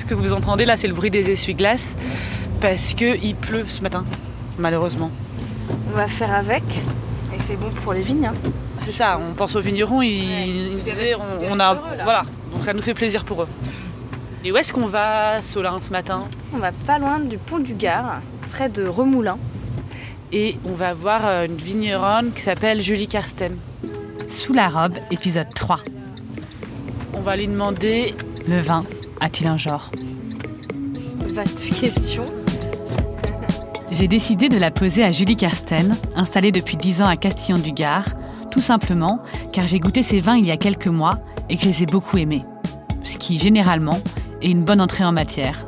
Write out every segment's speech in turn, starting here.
Ce que vous entendez là, c'est le bruit des essuie-glaces parce qu'il pleut ce matin, malheureusement. On va faire avec et c'est bon pour les vignes. hein. C'est ça, on pense aux vignerons, ils, ils nous disaient, on, on a, voilà, donc ça nous fait plaisir pour eux. Et où est-ce qu'on va, Solin, ce matin? On va pas loin du pont du Gard, près de Remoulin. Et on va voir euh, une vigneronne qui s'appelle Julie Karsten. Sous la robe, épisode 3. On va lui demander Le vin a-t-il un genre Vaste question. J'ai décidé de la poser à Julie Kersten, installée depuis 10 ans à Castillon-du-Gard, tout simplement car j'ai goûté ces vins il y a quelques mois et que je les ai beaucoup aimés. Ce qui, généralement, est une bonne entrée en matière.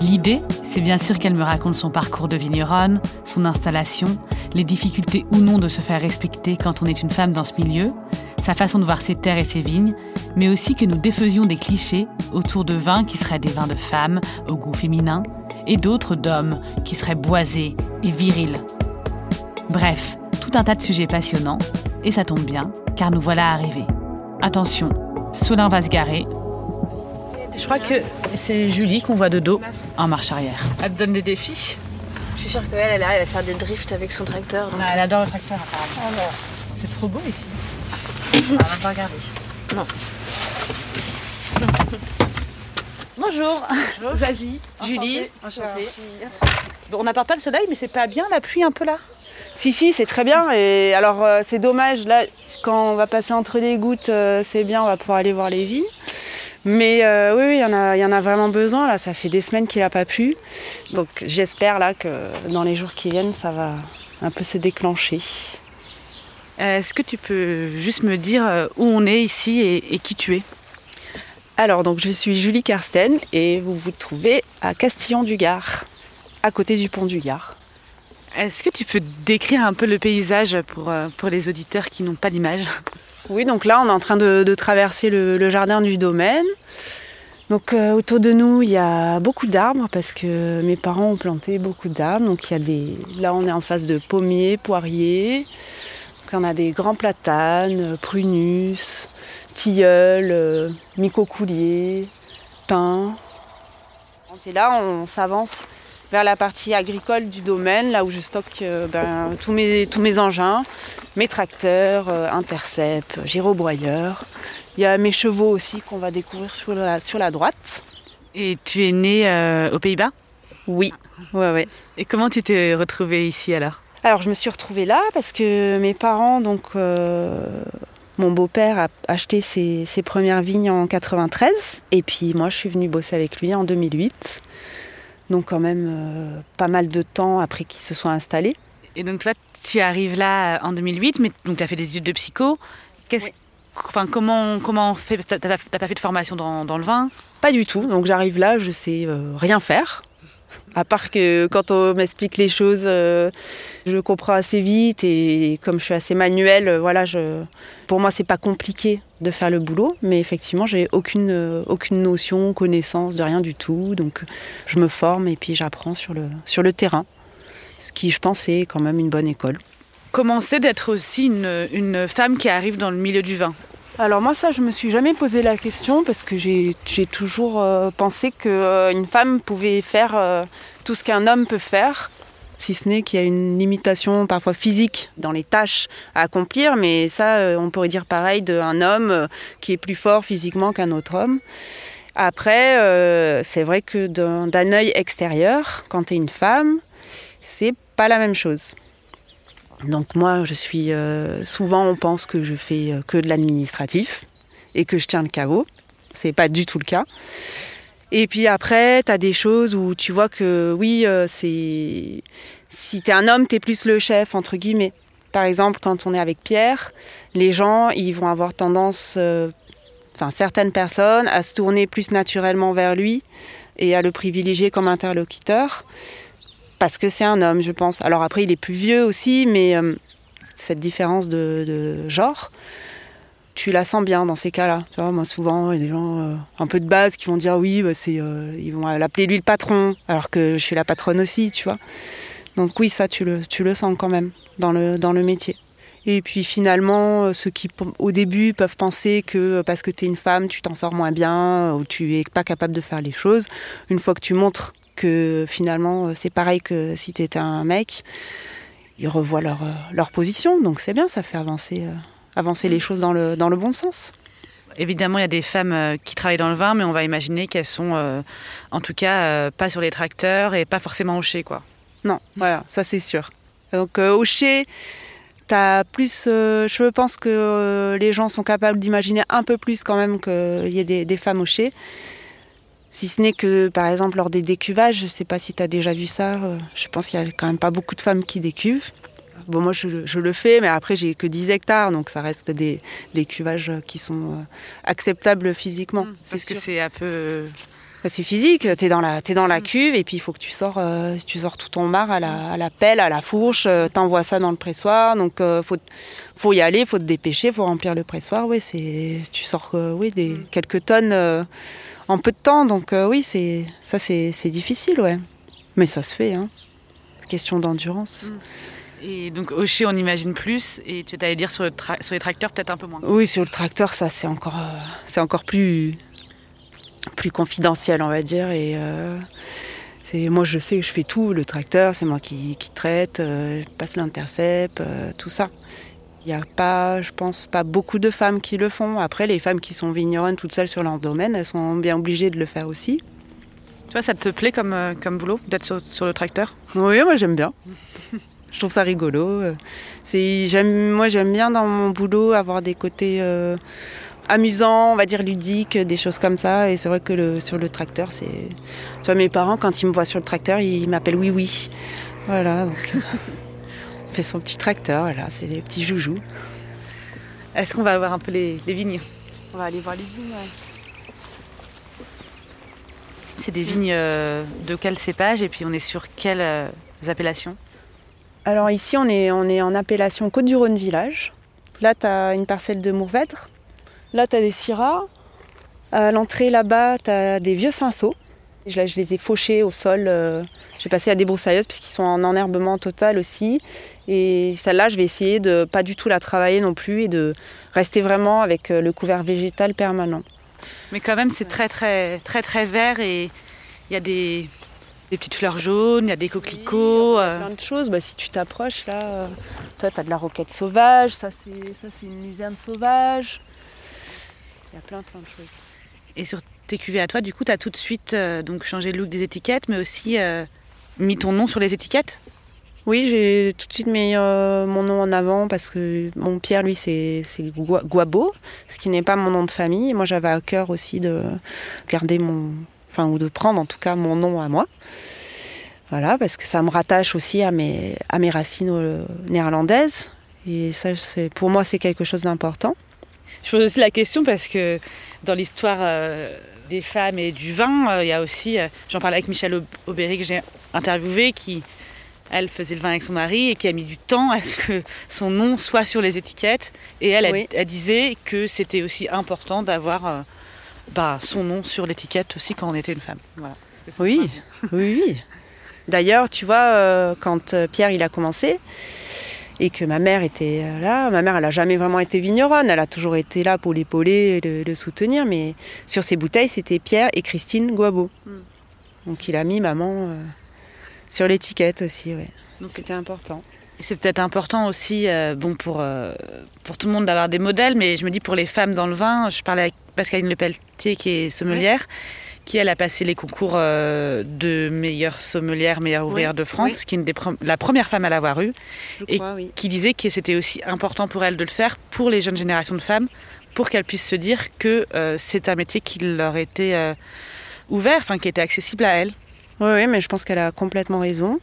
L'idée, c'est bien sûr qu'elle me raconte son parcours de vigneronne, son installation, les difficultés ou non de se faire respecter quand on est une femme dans ce milieu, sa façon de voir ses terres et ses vignes, mais aussi que nous défaisions des clichés autour de vins qui seraient des vins de femmes au goût féminin et d'autres d'hommes qui seraient boisés et virils. Bref, tout un tas de sujets passionnants, et ça tombe bien, car nous voilà arrivés. Attention, Solin va se garer Je crois que c'est Julie qu'on voit de dos. en marche arrière. Elle te donne des défis. Je suis sûre qu'elle, elle arrive à faire des drifts avec son tracteur. donc- Elle adore le tracteur, apparemment. C'est trop beau ici. On va pas regarder. Non. Bonjour. Vas-y, Julie. Enchantée. On n'a pas le soleil, mais c'est pas bien la pluie un peu là? Si, si, c'est très bien. Et alors, euh, c'est dommage, là, quand on va passer entre les gouttes, euh, c'est bien, on va pouvoir aller voir les vignes. Mais euh, oui, oui, il y, en a- il y en a vraiment besoin. Là, ça fait des semaines qu'il n'a pas plu. Donc, j'espère là que dans les jours qui viennent, ça va un peu se déclencher. Euh, Est-ce que tu peux juste me dire euh, où on est ici et, et qui tu es? Alors, donc, je suis Julie Karsten et vous vous trouvez à Castillon-du-Gard, à côté du pont du Gard. Est-ce que tu peux décrire un peu le paysage pour, euh, pour les auditeurs qui n'ont pas l'image? Oui, donc là, on est en train de, de traverser le, le jardin du domaine. Donc euh, autour de nous, il y a beaucoup d'arbres parce que mes parents ont planté beaucoup d'arbres. Donc il y a des, là, on est en face de pommiers, poiriers. Donc, on a des grands platanes, euh, prunus, tilleuls, euh, micocouliers, pins. Et là, on s'avance vers la partie agricole du domaine, là où je stocke euh, ben, tous, mes, tous mes engins, mes tracteurs, intercept, gyrobroyeur. Il y a mes chevaux aussi qu'on va découvrir sur la, sur la droite. Et tu es né euh, aux Pays-Bas? Oui, ouais, ouais. Et comment tu t'es retrouvée ici alors? Alors je me suis retrouvée là parce que mes parents, donc euh, mon beau-père a acheté ses, ses premières vignes en 93 et puis moi je suis venue bosser avec lui en 2008. Donc quand même euh, pas mal de temps après qu'il se soit installé. Et donc toi, tu arrives là euh, en 2008, mais donc tu as fait des études de psycho. Qu'est-ce, enfin, comment, comment on fait? T'as pas fait de formation dans, dans le vin? Pas du tout. Donc j'arrive là, je sais euh, rien faire. À part que quand on m'explique les choses, euh, je comprends assez vite et comme je suis assez manuelle, euh, voilà, je, pour moi c'est pas compliqué de faire le boulot, mais effectivement j'ai aucune euh, aucune notion, connaissance de rien du tout, donc je me forme et puis j'apprends sur le sur le terrain, ce qui je pense est quand même une bonne école. Comment d'être aussi une, une femme qui arrive dans le milieu du vin? Alors moi ça je me suis jamais posé la question parce que j'ai toujours euh, pensé que euh, femme pouvait faire euh, tout ce qu'un homme peut faire, si ce n'est qu'il y a une limitation parfois physique dans les tâches à accomplir, mais ça on pourrait dire pareil d'un homme qui est plus fort physiquement qu'un autre homme. Après c'est vrai que d'un d'un œil extérieur, quand tu es une femme, c'est pas la même chose. Donc moi, je suis euh, souvent, on pense que je fais euh, que de l'administratif et que je tiens le caveau. C'est pas du tout le cas. Et puis après, tu as des choses où tu vois que oui, euh, c'est si tu es un homme, tu es plus le chef entre guillemets. Par exemple, quand on est avec Pierre, les gens, ils vont avoir tendance enfin certaines personnes à se tourner plus naturellement vers lui et à le privilégier comme interlocuteur parce que c'est un homme, je pense. Alors après, il est plus vieux aussi, mais euh, cette différence de, genre, tu la sens bien dans ces cas-là. Tu vois, moi, souvent, il y a des gens euh, un peu de base qui vont dire oui, bah, euh, ils vont l'appeler lui le patron, alors que je suis la patronne aussi, tu vois. Donc oui, ça, tu le, sens quand même dans le, dans le métier. Et puis finalement, ceux qui au début peuvent penser que parce que tu es une femme, tu t'en sors moins bien ou tu es pas capable de faire les choses, une fois que tu montres que finalement c'est pareil que si tu étais un mec, ils revoient leur, leur position. Donc c'est bien, ça fait avancer, avancer les choses dans le, dans le bon sens. Évidemment, il y a des femmes euh, qui travaillent dans le vin, mais on va imaginer qu'elles sont, euh, en tout cas, euh, pas sur les tracteurs et pas forcément au chai, quoi. Non, voilà, ça c'est sûr. Donc au chai, as plus, je pense que les gens sont capables d'imaginer un peu plus quand même qu'il y ait des, des femmes au chai. Si ce n'est que, par exemple, lors des décuvages, je ne sais pas si tu as déjà vu ça, je pense qu'il n'y a quand même pas beaucoup de femmes qui décuvent. Bon, moi, je, le fais, mais après, j'ai que 10 hectares, donc ça reste des, des cuvages qui sont euh, acceptables physiquement. Mmh, parce que c'est un peu. Euh, bah, c'est physique, tu es dans la, es dans la mmh. cuve et puis il faut que tu sors, euh, tu sors tout ton mar à la, à la pelle, à la fourche, tu envoies ça dans le pressoir, donc il faut, faut y aller, faut te dépêcher, faut remplir le pressoir. Oui, c'est, tu sors oui, des, mmh. quelques tonnes en peu de temps, donc oui, c'est, ça c'est, difficile, ouais. Mais ça se fait, hein. Question d'endurance. Et donc au chai, on imagine plus. Et tu allais dire sur, le sur les tracteurs, peut-être un peu moins. Oui, sur le tracteur, ça c'est encore, euh, c'est encore plus, plus confidentiel, on va dire. Et euh, c'est moi, je sais que je fais tout. Le tracteur, c'est moi qui, qui traite, euh, passe l'intercept, tout ça. Il n'y a pas, je pense, pas beaucoup de femmes qui le font. Après, les femmes qui sont vigneronnes toutes seules sur leur domaine, elles sont bien obligées de le faire aussi. Tu vois, ça te plaît comme, comme boulot d'être sur, sur le tracteur? Oui, moi j'aime bien. Je trouve ça rigolo. C'est, j'aime, moi, j'aime bien dans mon boulot avoir des côtés euh, amusants, on va dire ludiques, des choses comme ça. Et c'est vrai que le, sur le tracteur, c'est. Tu vois, mes parents, quand ils me voient sur le tracteur, ils m'appellent Oui Oui. Voilà, donc. fait son petit tracteur, voilà, c'est les petits joujoux. Est-ce qu'on va voir un peu les, vignes? On va aller voir les vignes, C'est des vignes euh, de quel cépage et puis on est sur quelles euh, appellations? Alors ici, on est, on est en appellation Côte-du-Rhône Village. Là, tu as une parcelle de Mourvèdre. Là, tu as des Syrah. À l'entrée, là-bas, tu as des vieux cinceaux. Là, je les ai fauchés au sol. Euh, j'ai passé à des broussailleuses puisqu'ils sont en enherbement total aussi. Et celle-là, je vais essayer de pas du tout la travailler non plus et de rester vraiment avec euh, le couvert végétal permanent. Mais quand même, c'est très, très, très, très vert et il y a des, des petites fleurs jaunes, il y a des coquelicots. il y a euh. plein de choses. Bah, si tu t'approches, là, euh, toi, tu as de la roquette sauvage, ça, c'est une luzerne sauvage. Il y a plein, plein de choses. Et sur tes cuvées à toi, du coup, tu as tout de suite euh, donc changé le look des étiquettes, mais aussi mis ton nom sur les étiquettes? Oui, j'ai tout de suite mis mon nom en avant parce que mon Pierre, lui, c'est Guabo, ce qui n'est pas mon nom de famille. Moi, j'avais à cœur aussi de garder mon, ou de prendre en tout cas mon nom à moi. Voilà, parce que ça me rattache aussi à mes, à mes racines euh, néerlandaises. Et ça, pour moi, c'est quelque chose d'important. Je pose aussi la question parce que dans l'histoire euh, des femmes et du vin, euh, il y a aussi, j'en parlais avec Michel Aubéry que j'ai interviewé, qui, elle, faisait le vin avec son mari et qui a mis du temps à ce que son nom soit sur les étiquettes. Et elle, elle, disait que c'était aussi important d'avoir bah, son nom sur l'étiquette aussi quand on était une femme. oui, oui, oui. D'ailleurs, tu vois, euh, quand euh, Pierre il a commencé et que ma mère était euh, là, ma mère elle a jamais vraiment été vigneronne, elle a toujours été là pour l'épauler, le, le soutenir, mais sur ses bouteilles c'était Pierre et Christine Guabo. Hmm. Donc il a mis maman sur l'étiquette aussi, ouais. Donc c'était important. C'est peut-être important aussi, bon pour pour tout le monde d'avoir des modèles, mais je me dis pour les femmes dans le vin, je parlais avec Pascaline Lepelletier qui est sommelière, qui elle a passé les concours euh, de meilleure sommelière, meilleure ouvrière de France, qui est une des la première femme à l'avoir eu, et qui disait que c'était aussi important pour elle de le faire pour les jeunes générations de femmes, pour qu'elles puissent se dire que euh, c'est un métier qui leur était euh, ouvert, enfin qui était accessible à elles. Oui, oui, mais je pense qu'elle a complètement raison.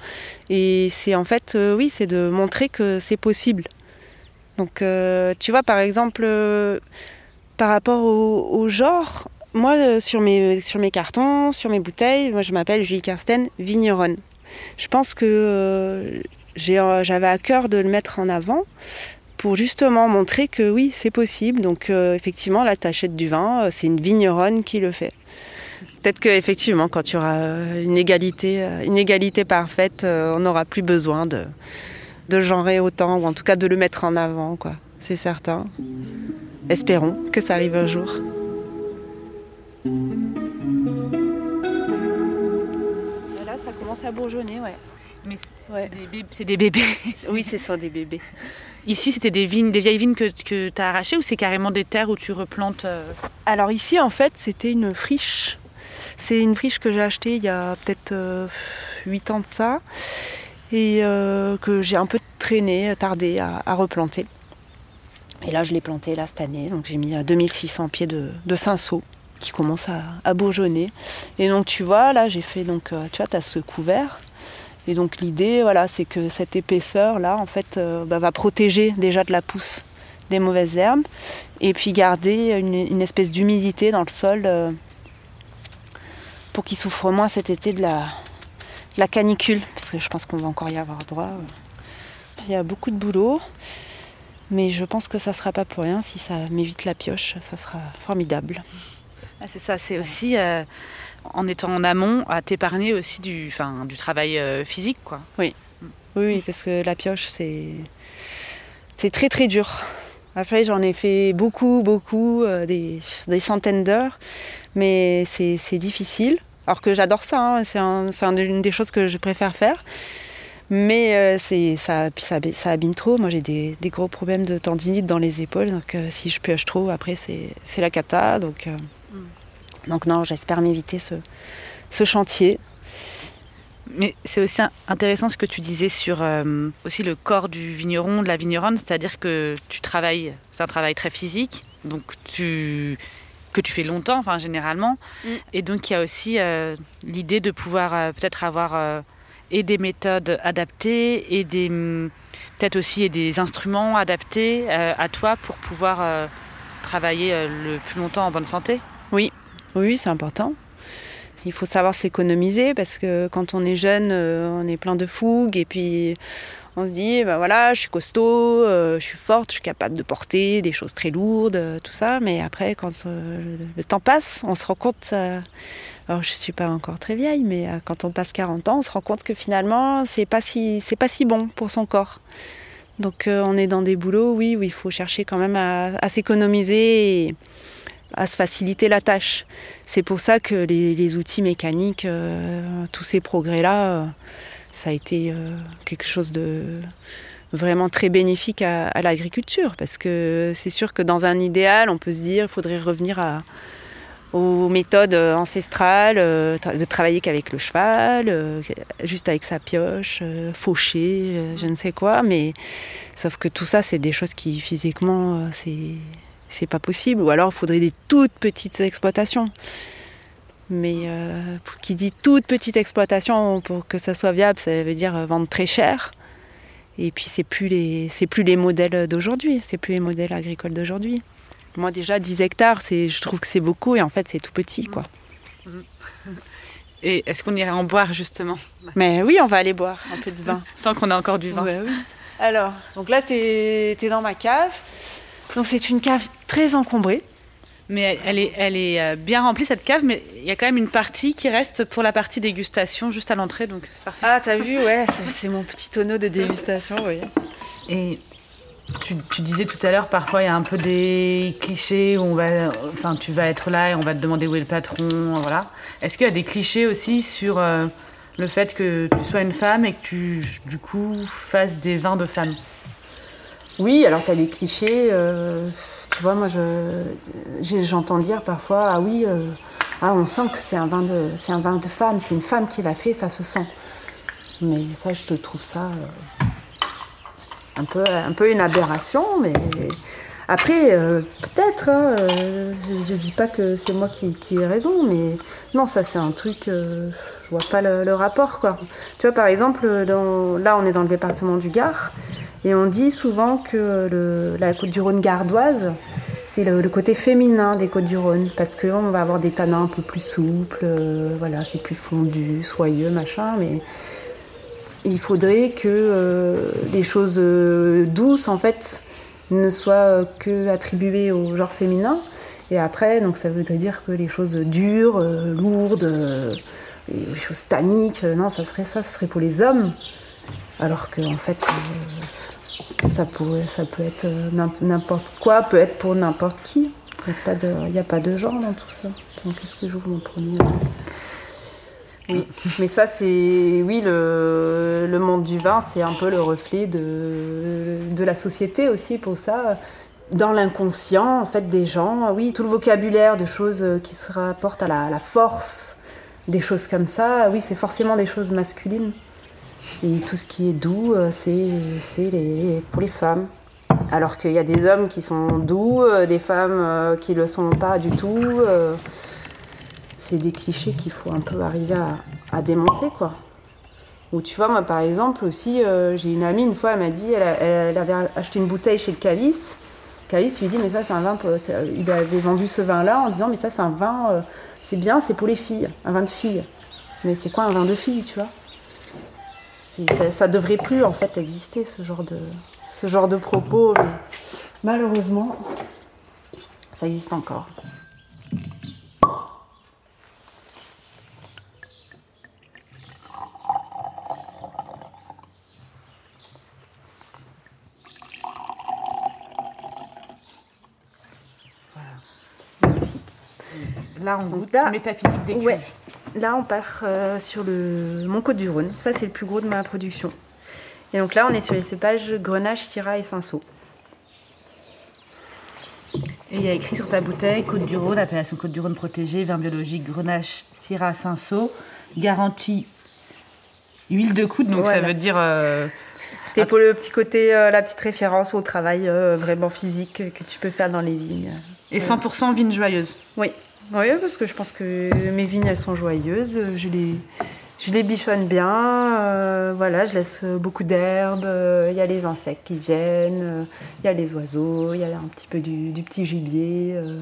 Et c'est en fait, oui, c'est de montrer que c'est possible. Donc, tu vois, par exemple, par rapport au, genre, moi, euh, sur mes, cartons, sur mes bouteilles, moi, je m'appelle Julie Karsten, vigneronne. Je pense que euh, euh, j'avais à cœur de le mettre en avant pour justement montrer que oui, c'est possible. Donc, effectivement, là, tu achètes du vin, c'est une vigneronne qui le fait. Peut-être qu'effectivement, quand il y aura une égalité, une égalité parfaite, on n'aura plus besoin de, de genrer autant, ou en tout cas de le mettre en avant. C'est certain. Espérons que ça arrive un jour. Là, ça commence à bourgeonner, ouais. Mais c'est des, bébés. oui, ce sont des bébés. Ici, c'était des vignes, des vieilles vignes que, que tu as arrachées ou c'est carrément des terres où tu replantes euh Alors ici, en fait, c'était une friche. C'est une friche que j'ai achetée il y a peut-être 8 euh, ans de ça et euh, que j'ai un peu traîné, tardé à, replanter. Et là, je l'ai planté là cette année, donc j'ai mis 2600 pieds de, de cinceau qui commence à, à, bourgeonner. Et donc tu vois, là j'ai fait donc, tu vois, tu as ce couvert et donc l'idée, voilà, c'est que cette épaisseur là, en fait, euh, bah, va protéger déjà de la pousse des mauvaises herbes, et puis garder une, espèce d'humidité dans le sol euh, pour qu'il souffre moins cet été de la, la canicule, parce que je pense qu'on va encore y avoir droit. Il y a beaucoup de boulot, mais je pense que ça ne sera pas pour rien. Si ça m'évite la pioche, ça sera formidable. Ah, c'est ça, c'est aussi euh, en étant en amont, à t'épargner aussi du, enfin, du travail euh, physique. Quoi. Oui. oui, parce que la pioche, c'est, c'est très très dur. Après, j'en ai fait beaucoup, beaucoup, euh, des, des, centaines d'heures, mais c'est, c'est difficile. Alors que j'adore ça, hein. c'est, un, c'est une des choses que je préfère faire. Mais euh, c'est, ça, puis ça, ça, abîme trop. Moi, j'ai des, des, gros problèmes de tendinite dans les épaules. Donc, si je pioche trop, après, c'est, c'est la cata. Donc, donc non, j'espère m'éviter ce, chantier. Mais c'est aussi intéressant ce que tu disais sur euh, aussi le corps du vigneron, de la vigneronne, c'est-à-dire que tu travailles, c'est un travail très physique, donc tu que tu fais longtemps, enfin généralement, mm. et donc il y a aussi euh, l'idée de pouvoir euh, peut-être avoir et des méthodes adaptées et des mm, peut-être aussi des instruments adaptés à toi pour pouvoir travailler le plus longtemps en bonne santé. Oui, oui, c'est important. Il faut savoir s'économiser parce que quand on est jeune, euh, on est plein de fougue et puis on se dit, ben voilà, je suis costaud, euh, je suis forte, je suis capable de porter des choses très lourdes, euh, tout ça. Mais après, quand le temps passe, on se rend compte, alors je suis pas encore très vieille, mais quand on passe 40 ans, on se rend compte que finalement, c'est pas si, pas si bon pour son corps. Donc on est dans des boulots, oui, où il faut chercher quand même à, s'économiser. À se faciliter la tâche. C'est pour ça que les, outils mécaniques, euh, tous ces progrès-là, euh, ça a été euh, quelque chose de vraiment très bénéfique à, l'agriculture. Parce que c'est sûr que dans un idéal, on peut se dire qu'il faudrait revenir aux méthodes ancestrales, de travailler qu'avec le cheval, juste avec sa pioche, faucher, je ne sais quoi. Mais sauf que tout ça, c'est des choses qui physiquement, c'est c'est pas possible. Ou alors il faudrait des toutes petites exploitations. Mais euh, qui dit toute petite exploitation, pour que ça soit viable, ça veut dire vendre très cher. Et puis c'est plus les c'est plus les modèles d'aujourd'hui, c'est plus les modèles agricoles d'aujourd'hui. Moi déjà 10 hectares, c'est je trouve que c'est beaucoup et en fait c'est tout petit quoi. Et est-ce qu'on irait en boire justement? Mais oui, on va aller boire un peu de vin. Tant qu'on a encore du vin. oui. Alors, donc là tu es dans ma cave. Donc c'est une cave très encombrée. Mais elle est, elle est euh, bien remplie cette cave, mais il y a quand même une partie qui reste pour la partie dégustation juste à l'entrée, donc c'est parfait. Ah, t'as vu, ouais, c'est mon petit tonneau de dégustation, oui. Et tu, tu, disais tout à l'heure, parfois il y a un peu des clichés où on va, enfin, tu vas être là et on va te demander où est le patron, voilà. Est-ce qu'il y a des clichés aussi sur euh, le fait que tu sois une femme et que tu, du coup, fasses des vins de femmes Oui, alors tu as des clichés. Euh, tu vois, moi, j'entends dire parfois, ah oui, euh, ah, on sent que c'est un vin de, c'est un vin de femme, c'est une femme qui l'a fait, ça se sent. Mais ça, je trouve ça euh, un peu, un peu une aberration, mais après, peut-être, hein, je ne dis pas que c'est moi qui, ai raison, mais non, ça c'est un truc, je vois pas le, rapport, quoi. Tu vois, par exemple, là, on est dans le département du Gard, et on dit souvent que la côte du Rhône gardoise, c'est le, côté féminin des côtes du Rhône, parce qu'on va avoir des tanins un peu plus souples, euh, voilà, c'est plus fondu, soyeux, machin, mais il faudrait que euh, les choses euh, douces, en fait, ne soient que attribuées au genre féminin. Et après, donc ça voudrait dire que les choses dures, lourdes, les choses tanniques, non, ça serait ça, ça serait pour les hommes. Alors que en fait, ça, pourrait, ça peut être euh, n'importe quoi, peut être pour n'importe qui. Il n'y a, pas de, a pas de genre dans tout ça. Donc, est-ce que j'ouvre mon premier Oui, mais ça, c'est. Oui, le, monde du vin, c'est un peu le reflet de, de la société aussi pour ça. Dans l'inconscient, en fait, des gens, oui, tout le vocabulaire de choses qui se rapportent à la, à la force, des choses comme ça, oui, c'est forcément des choses masculines. Et tout ce qui est doux, euh, c'est les, pour les femmes. Alors qu'il y a des hommes qui sont doux, euh, des femmes euh, qui ne le sont pas du tout. C'est des clichés qu'il faut un peu arriver à, démonter, quoi. Ou tu vois, moi par exemple aussi, j'ai une amie, une fois, elle m'a dit, elle, avait acheté une bouteille chez le caviste. Caviste lui dit, mais ça c'est un vin, il avait vendu ce vin-là en disant, mais ça c'est un vin, c'est bien, c'est pour les filles, un vin de filles. Mais c'est quoi un vin de filles, tu vois? Ça, ça, devrait plus en fait exister ce genre de, ce genre de propos, mais malheureusement, ça existe encore. Là, on goûte la métaphysique des cuves. Là, on part euh, sur le Mont Côte du Rhône. Ça, c'est le plus gros de ma production. Et donc là, on est sur les cépages Grenache, Syrah et Cinsault. Et il y a écrit sur ta bouteille Côte du Rhône, appellation Côte du Rhône protégée, vin biologique Grenache, Syrah, Cinsault, garantie huile de coude, donc ça veut dire. Euh, C'était pour le petit côté, euh, la petite référence au travail vraiment physique que tu peux faire dans les vignes. Et 100% vigne joyeuse Oui, oui, parce que je pense que mes vignes, elles sont joyeuses. Je les, je les bichonne bien. Euh, voilà, je laisse beaucoup d'herbes. Il y a les insectes qui viennent. Il y a les oiseaux. Il y a un petit peu du, petit gibier. Euh.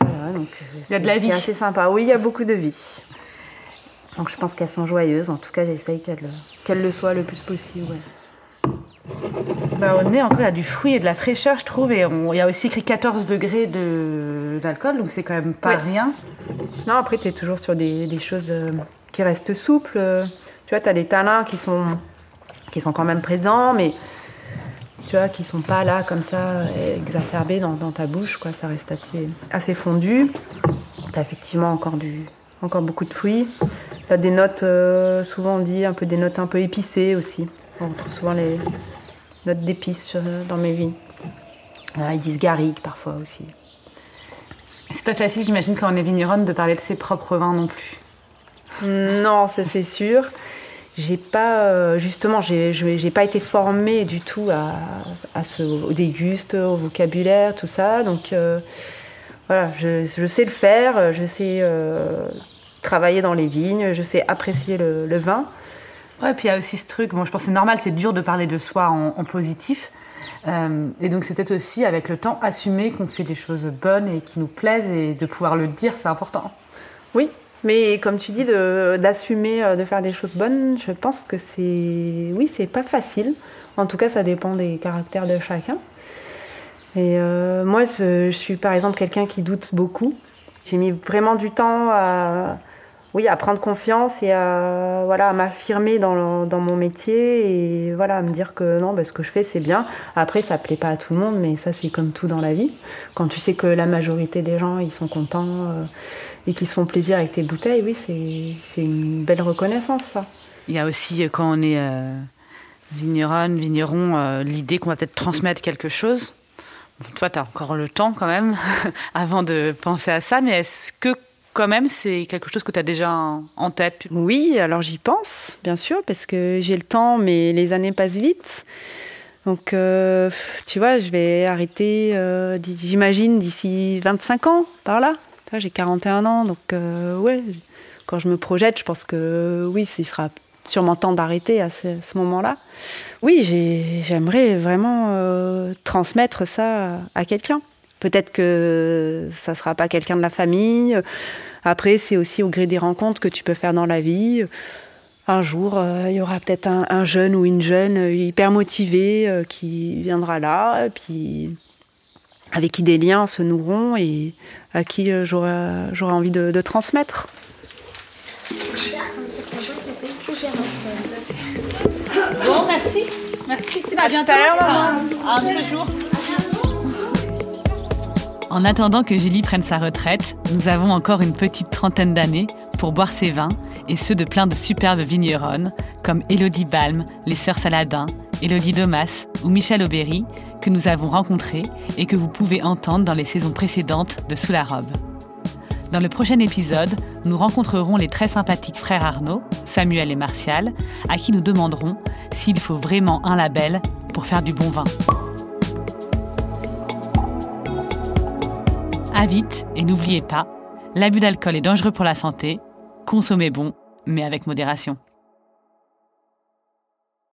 voilà, donc il y a de la vie. C'est assez sympa. Oui, il y a beaucoup de vie. Donc je pense qu'elles sont joyeuses. En tout cas, j'essaye qu'elles le soient le plus possible. Bah, au nez, encore, il y a du fruit et de la fraîcheur, je trouve. Et il y a aussi écrit 14 degrés d'alcool, donc c'est quand même pas rien. Non, après, tu es toujours sur des, choses euh, qui restent souples. Tu vois, tu as des talins qui sont, qui sont quand même présents, mais tu vois, qui sont pas là comme ça, exacerbés dans, ta bouche. Quoi. Ça reste assez, assez fondu. Tu as effectivement encore, du, encore beaucoup de fruits. Tu as des notes, euh, souvent on dit un peu des notes un peu épicées aussi. On retrouve souvent les, notes d'épices dans mes vignes. ils disent garrigue parfois aussi. C'est pas facile, j'imagine, quand on est vigneronne, de parler de ses propres vins non plus. Non, ça c'est sûr. J'ai pas, euh, justement, j'ai pas été formée du tout à, à ce, au déguste, au vocabulaire, tout ça. Donc euh, voilà, je, sais le faire, je sais euh, travailler dans les vignes, je sais apprécier le vin. Ouais, puis il y a aussi ce truc, bon, je pense que c'est normal, c'est dur de parler de soi en, positif. Euh, et donc c'était aussi, avec le temps, assumer qu'on fait des choses bonnes et qui nous plaisent et de pouvoir le dire, c'est important. Oui, mais comme tu dis, d'assumer de, de, faire des choses bonnes, je pense que c'est. Oui, c'est pas facile. En tout cas, ça dépend des caractères de chacun. Et euh, moi, je suis par exemple quelqu'un qui doute beaucoup. J'ai mis vraiment du temps à, oui, à prendre confiance et à, voilà, m'affirmer dans, dans, mon métier et voilà, à me dire que non, bah, ce que je fais, c'est bien. Après, ça plaît pas à tout le monde, mais ça, c'est comme tout dans la vie. Quand tu sais que la majorité des gens, ils sont contents euh, et qu'ils se font plaisir avec tes bouteilles, oui, c'est une belle reconnaissance, ça. Il y a aussi, euh, quand on est euh, vigneronne, vigneron, l'idée qu'on va peut-être transmettre quelque chose. Toi, tu as encore le temps quand même avant de penser à ça, mais est-ce que quand même, c'est quelque chose que tu as déjà en tête? Oui, alors j'y pense, bien sûr, parce que j'ai le temps, mais les années passent vite. Donc, euh, tu vois, je vais arrêter, euh, j'imagine, d'ici 25 ans, par là. J'ai 41 ans, donc euh, ouais, quand je me projette, je pense que oui, il sera sûrement temps d'arrêter à ce, moment-là. Oui, j'aimerais vraiment transmettre ça à quelqu'un. Peut-être que ça ne sera pas quelqu'un de la famille, après, c'est aussi au gré des rencontres que tu peux faire dans la vie. Un jour, euh, il y aura peut-être un, jeune ou une jeune euh, hyper motivée euh, qui viendra là, et puis avec qui des liens se noueront et à qui j'aurai envie de, transmettre. Bon, merci. Merci Christine. À, À tout à l'heure, maman. À un jour. En attendant que Julie prenne sa retraite, nous avons encore une petite trentaine d'années pour boire ses vins et ceux de plein de superbes vigneronnes comme Élodie Balm, les sœurs Saladin, Élodie Domas ou Michel Aubéry que nous avons rencontrés et que vous pouvez entendre dans les saisons précédentes de Sous la robe. Dans le prochain épisode, nous rencontrerons les très sympathiques frères Arnaud, Samuel et Martial, à qui nous demanderons s'il faut vraiment un label pour faire du bon vin. À vite et n'oubliez pas, l'abus d'alcool est dangereux pour la santé, consommez bon, mais avec modération.